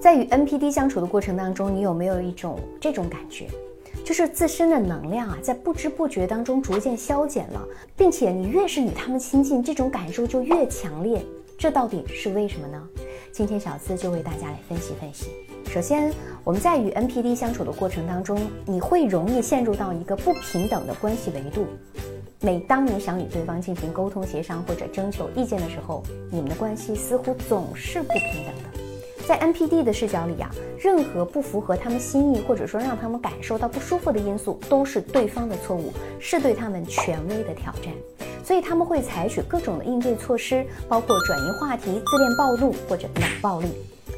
在与 NPD 相处的过程当中，你有没有一种这种感觉，就是自身的能量啊，在不知不觉当中逐渐消减了，并且你越是与他们亲近，这种感受就越强烈。这到底是为什么呢？今天小资就为大家来分析分析。首先，我们在与 NPD 相处的过程当中，你会容易陷入到一个不平等的关系维度。每当你想与对方进行沟通、协商或者征求意见的时候，你们的关系似乎总是不平等的。在 NPD 的视角里呀，任何不符合他们心意或者说让他们感受到不舒服的因素，都是对方的错误，是对他们权威的挑战。所以他们会采取各种的应对措施，包括转移话题、自恋暴怒或者冷暴力。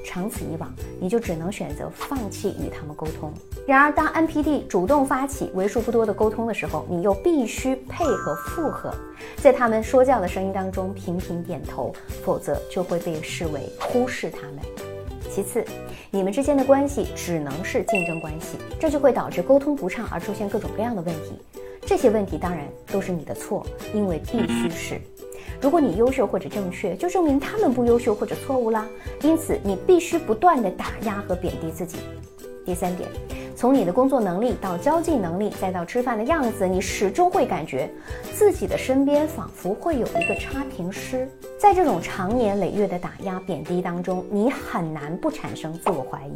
长此以往，你就只能选择放弃与他们沟通。然而，当 NPD 主动发起为数不多的沟通的时候，你又必须配合附和，在他们说教的声音当中频频点头，否则就会被视为忽视他们。其次，你们之间的关系只能是竞争关系，这就会导致沟通不畅而出现各种各样的问题。这些问题当然都是你的错，因为必须是。如果你优秀或者正确，就证明他们不优秀或者错误啦。因此，你必须不断的打压和贬低自己。第三点，从你的工作能力到交际能力，再到吃饭的样子，你始终会感觉自己的身边仿佛会有一个差评师。在这种长年累月的打压贬低当中，你很难不产生自我怀疑。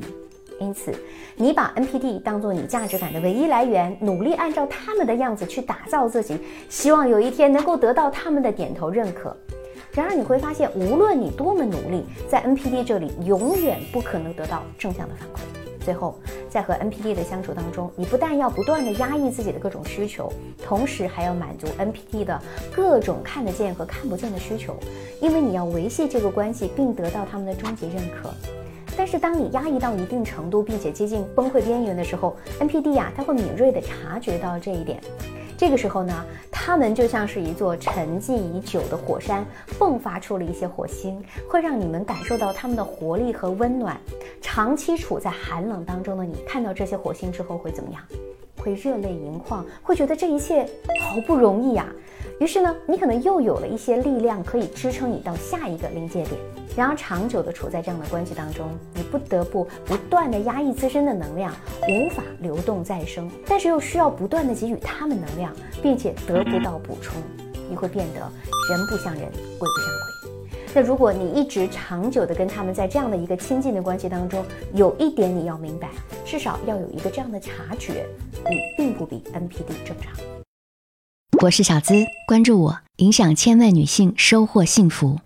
因此，你把 NPD 当做你价值感的唯一来源，努力按照他们的样子去打造自己，希望有一天能够得到他们的点头认可。然而，你会发现，无论你多么努力，在 NPD 这里永远不可能得到正向的反馈。最后，在和 NPD 的相处当中，你不但要不断的压抑自己的各种需求，同时还要满足 NPD 的各种看得见和看不见的需求，因为你要维系这个关系，并得到他们的终极认可。但是，当你压抑到一定程度，并且接近崩溃边缘的时候，NPD 呀，他会敏锐地察觉到这一点。这个时候呢，他们就像是一座沉寂已久的火山，迸发出了一些火星，会让你们感受到他们的活力和温暖。长期处在寒冷当中的你，看到这些火星之后会怎么样？会热泪盈眶，会觉得这一切好不容易呀。于是呢，你可能又有了一些力量可以支撑你到下一个临界点。然而，长久的处在这样的关系当中，你不得不不断的压抑自身的能量，无法流动再生，但是又需要不断的给予他们能量，并且得不到补充，你会变得人不像人，鬼不像鬼。那如果你一直长久的跟他们在这样的一个亲近的关系当中，有一点你要明白，至少要有一个这样的察觉，你并不比 NPD 正常。我是小资，关注我，影响千万女性，收获幸福。